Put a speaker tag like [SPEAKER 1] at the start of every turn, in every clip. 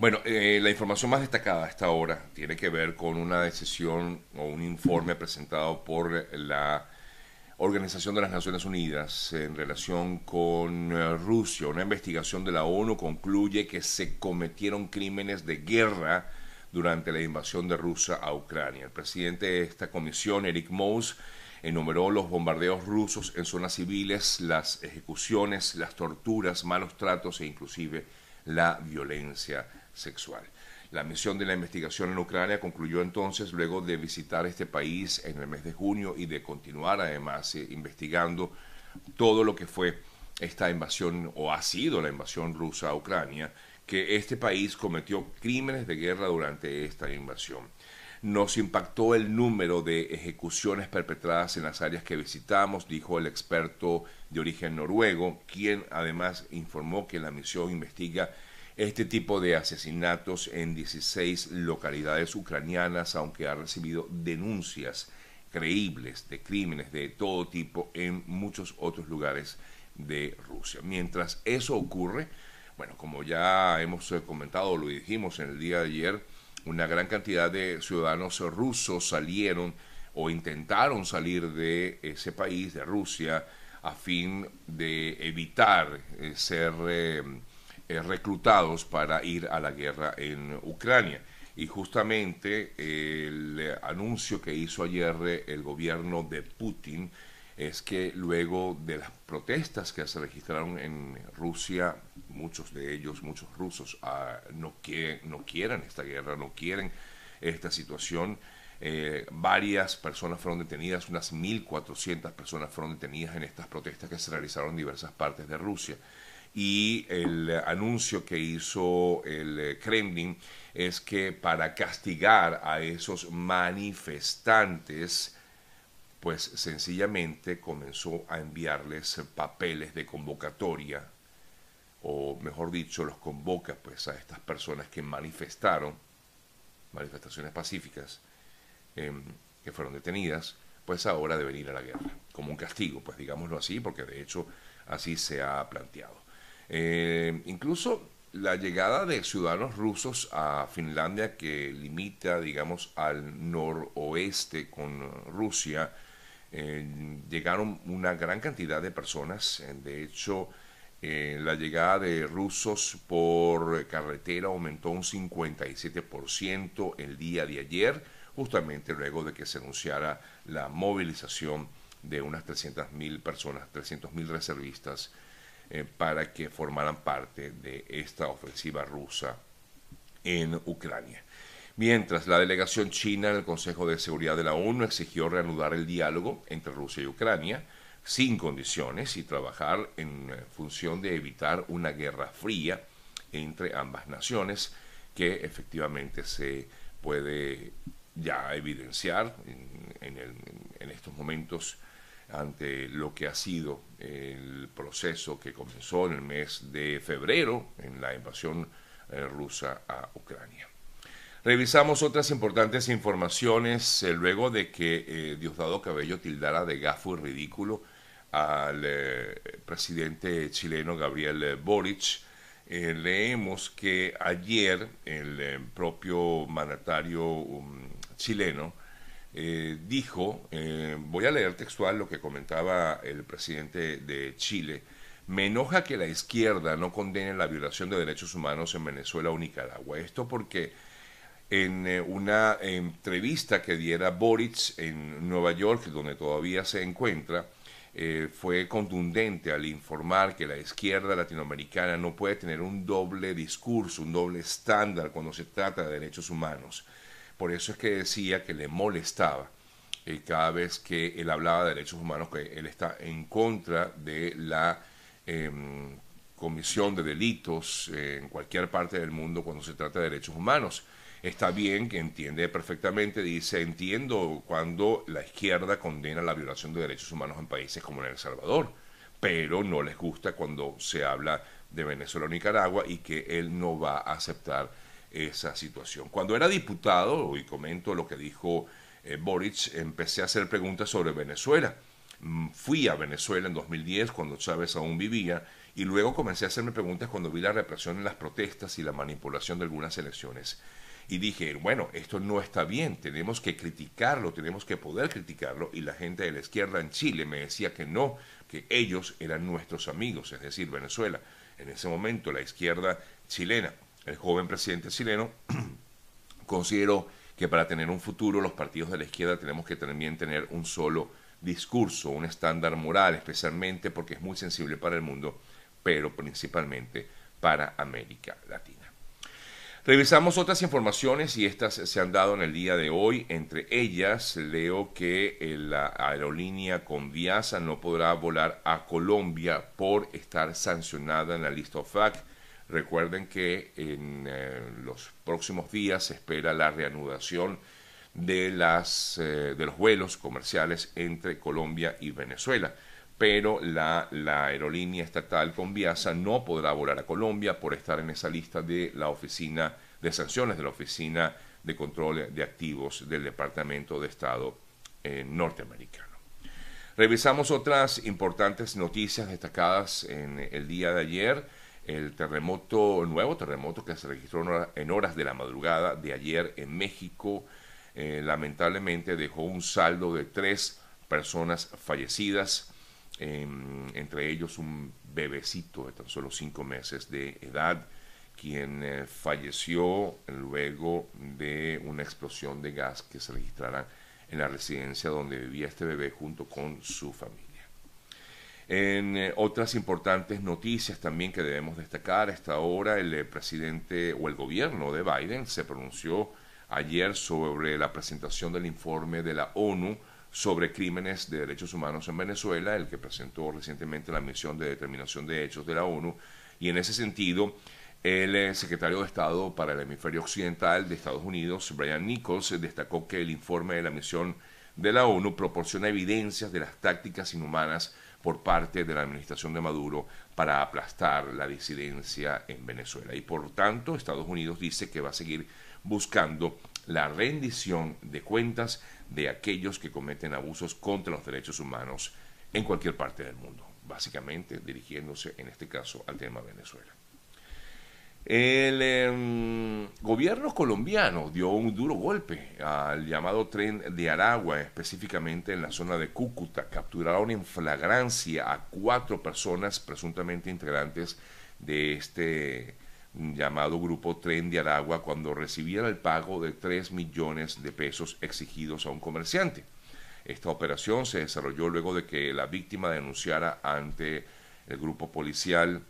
[SPEAKER 1] Bueno, eh, la información más destacada a esta hora tiene que ver con una decisión o un informe presentado por la Organización de las Naciones Unidas en relación con eh, Rusia. Una investigación de la ONU concluye que se cometieron crímenes de guerra durante la invasión de Rusia a Ucrania. El presidente de esta comisión, Eric Mous, enumeró los bombardeos rusos en zonas civiles, las ejecuciones, las torturas, malos tratos e inclusive la violencia sexual. La misión de la investigación en Ucrania concluyó entonces luego de visitar este país en el mes de junio y de continuar además eh, investigando todo lo que fue esta invasión o ha sido la invasión rusa a Ucrania, que este país cometió crímenes de guerra durante esta invasión. Nos impactó el número de ejecuciones perpetradas en las áreas que visitamos, dijo el experto de origen noruego, quien además informó que la misión investiga este tipo de asesinatos en 16 localidades ucranianas, aunque ha recibido denuncias creíbles de crímenes de todo tipo en muchos otros lugares de Rusia. Mientras eso ocurre, bueno, como ya hemos eh, comentado, lo dijimos en el día de ayer, una gran cantidad de ciudadanos rusos salieron o intentaron salir de ese país, de Rusia, a fin de evitar eh, ser eh, eh, reclutados para ir a la guerra en Ucrania. Y justamente el anuncio que hizo ayer el gobierno de Putin es que luego de las protestas que se registraron en Rusia, muchos de ellos, muchos rusos, ah, no, quieren, no quieren esta guerra, no quieren esta situación. Eh, varias personas fueron detenidas, unas 1.400 personas fueron detenidas en estas protestas que se realizaron en diversas partes de Rusia y el anuncio que hizo el Kremlin es que para castigar a esos manifestantes, pues sencillamente comenzó a enviarles papeles de convocatoria, o mejor dicho, los convoca pues a estas personas que manifestaron, manifestaciones pacíficas, em, que fueron detenidas, pues ahora deben ir a la guerra, como un castigo, pues digámoslo así, porque de hecho así se ha planteado. Eh, incluso la llegada de ciudadanos rusos a Finlandia, que limita, digamos, al noroeste con Rusia, eh, llegaron una gran cantidad de personas. Eh, de hecho, la llegada de rusos por carretera aumentó un 57% el día de ayer, justamente luego de que se anunciara la movilización de unas 300.000 personas, 300.000 reservistas eh, para que formaran parte de esta ofensiva rusa en Ucrania. Mientras la delegación china en el Consejo de Seguridad de la ONU exigió reanudar el diálogo entre Rusia y Ucrania sin condiciones y trabajar en eh, función de evitar una guerra fría entre ambas naciones que efectivamente se puede ya evidenciar en estos momentos ante lo que ha sido el proceso que comenzó en el mes de febrero en la invasión eh, rusa a Ucrania. Revisamos otras importantes informaciones eh, luego de que eh, Diosdado Cabello tildara de gafo y ridículo al presidente chileno Gabriel Boric. leemos que ayer el propio mandatario um, chileno eh, dijo, eh, voy a leer textual lo que comentaba el presidente de Chile, me enoja que la izquierda no condene la violación de derechos humanos en Venezuela o Nicaragua. Esto porque en eh, una entrevista que diera Boric en Nueva York, donde todavía se encuentra, fue contundente al informar que la izquierda latinoamericana no puede tener un doble discurso, un doble estándar cuando se trata de derechos humanos. Por eso es que decía que le molestaba eh, cada vez que él hablaba de derechos humanos, que él está en contra de la em, comisión de delitos eh, en cualquier parte del mundo cuando se trata de derechos humanos. Está bien que entiende perfectamente, dice, entiendo cuando la izquierda condena la violación de derechos humanos en países como en El Salvador, pero no les gusta cuando se habla de Venezuela o Nicaragua y que él no va a aceptar esa situación. Cuando era diputado, y comento lo que dijo eh, Boric, empecé a hacer preguntas sobre Venezuela. Mm, fui a Venezuela en 2010 cuando Chávez aún vivía y luego comencé a hacerme preguntas cuando vi la represión en las protestas y la manipulación de algunas elecciones. Y dije, bueno, esto no está bien, tenemos que criticarlo, tenemos que poder criticarlo. Y la gente de la izquierda en Chile me decía que no, que ellos eran nuestros amigos, es decir, Venezuela. En ese momento la izquierda chilena, el joven presidente chileno, consideró que para tener un futuro los partidos de la izquierda tenemos que también tener un solo discurso, un estándar moral, especialmente porque es muy sensible para el mundo, pero principalmente para América Latina. Revisamos otras informaciones y estas se han dado en el día de hoy. Entre ellas, leo que eh, la aerolínea Conviasa no podrá volar a Colombia por estar sancionada en la lista OFAC. Recuerden que en eh, los próximos días se espera la reanudación de, las, eh, de los vuelos comerciales entre Colombia y Venezuela. Pero la, la aerolínea estatal Conviasa no podrá volar a Colombia por estar en esa lista de la oficina de sanciones de la Oficina de Control de Activos del Departamento de Estado eh, norteamericano. Revisamos otras importantes noticias destacadas en el día de ayer. El terremoto, nuevo terremoto que se registró en horas de la madrugada de ayer en México, eh, lamentablemente dejó un saldo de tres personas fallecidas, em, entre ellos un bebecito de tan solo cinco meses de edad quien eh, falleció luego de una explosión de gas que se registrara en la residencia donde vivía este bebé junto con su familia. En eh, otras importantes noticias también que debemos destacar, a esta hora el eh, presidente o el gobierno de Biden se pronunció ayer sobre la presentación del informe de la ONU sobre crímenes de derechos humanos en Venezuela, el que presentó recientemente la misión de determinación de hechos de la ONU, y en ese sentido el secretario de Estado para el hemisferio occidental de Estados Unidos, Brian Nichols, destacó que el informe de la misión de la ONU proporciona evidencias de las tácticas inhumanas por parte de la administración de Maduro para aplastar la disidencia en Venezuela. Y por tanto, Estados Unidos dice que va a seguir buscando la rendición de cuentas de aquellos que cometen abusos contra los derechos humanos en cualquier parte del mundo, básicamente dirigiéndose en este caso al tema Venezuela. El em, gobierno colombiano dio un duro golpe al llamado tren de Aragua, específicamente en la zona de Cúcuta. Capturaron en flagrancia a cuatro personas presuntamente integrantes de este llamado grupo Tren de Aragua cuando recibían el pago de 3 millones de pesos exigidos a un comerciante. Esta operación se desarrolló luego de que la víctima denunciara ante el grupo policial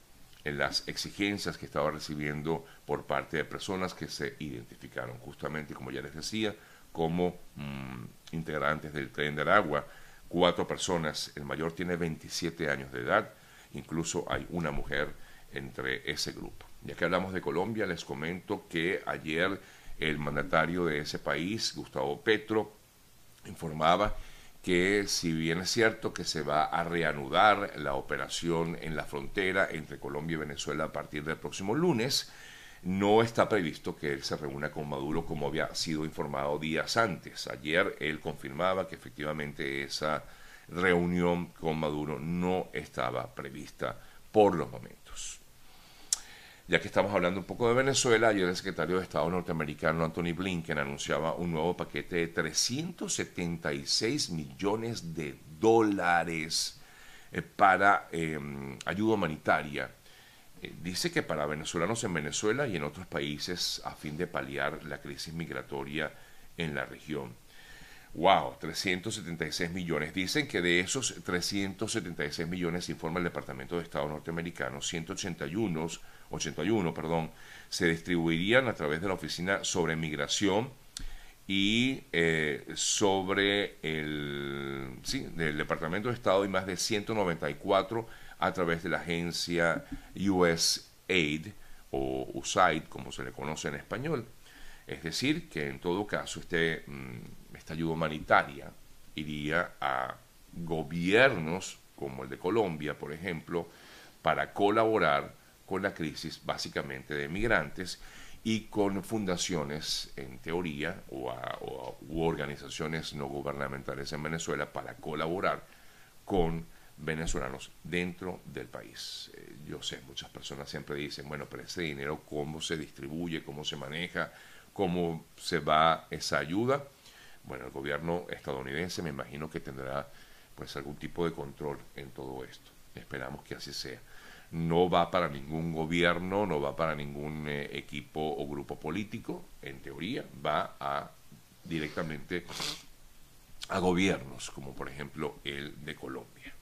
[SPEAKER 1] en las exigencias que estaba recibiendo por parte de personas que se identificaron justamente, como ya les decía, como mm, integrantes del tren del agua. Cuatro personas, el mayor tiene 27 años de edad, incluso hay una mujer entre ese grupo. Ya que hablamos de Colombia, les comento que ayer el mandatario de ese país, Gustavo Petro, informaba que si bien es cierto que se va a reanudar la operación en la frontera entre Colombia y Venezuela a partir del próximo lunes, no está previsto que él se reúna con Maduro como había sido informado días antes. Ayer él confirmaba que efectivamente esa reunión con Maduro no estaba prevista por los momentos. Ya que estamos hablando un poco de Venezuela, ayer el secretario de Estado norteamericano Anthony Blinken anunciaba un nuevo paquete de 376 millones de dólares eh, para em, ayuda humanitaria. Eh, dice que para venezolanos en Venezuela y en otros países a fin de paliar la crisis migratoria en la región. Wow, 376 millones. Dicen que de esos 376 millones, informa el Departamento de Estado norteamericano, 181 81, perdón, se distribuirían a través de la Oficina sobre Migración y eh, sobre el sí, del Departamento de Estado y más de 194 a través de la agencia USAID o USAID, como se le conoce en español. Es decir, que en todo caso este, mm, esta ayuda humanitaria iría a gobiernos como el de Colombia, por ejemplo, para colaborar con la crisis básicamente de migrantes y con fundaciones, en teoría, o, u organizaciones no gubernamentales en Venezuela para colaborar con venezolanos dentro del país. Eh, yo sé, muchas personas siempre dicen, bueno, pero ese dinero, ¿cómo se distribuye? ¿Cómo se maneja? ¿Cómo se va esa ayuda? Bueno, el gobierno estadounidense me imagino que tendrá pues algún tipo de control en todo esto. Esperamos que así sea. No va para ningún gobierno, no va para ningún eh, equipo o grupo político, en teoría, va a directamente a gobiernos, como por ejemplo el de Colombia.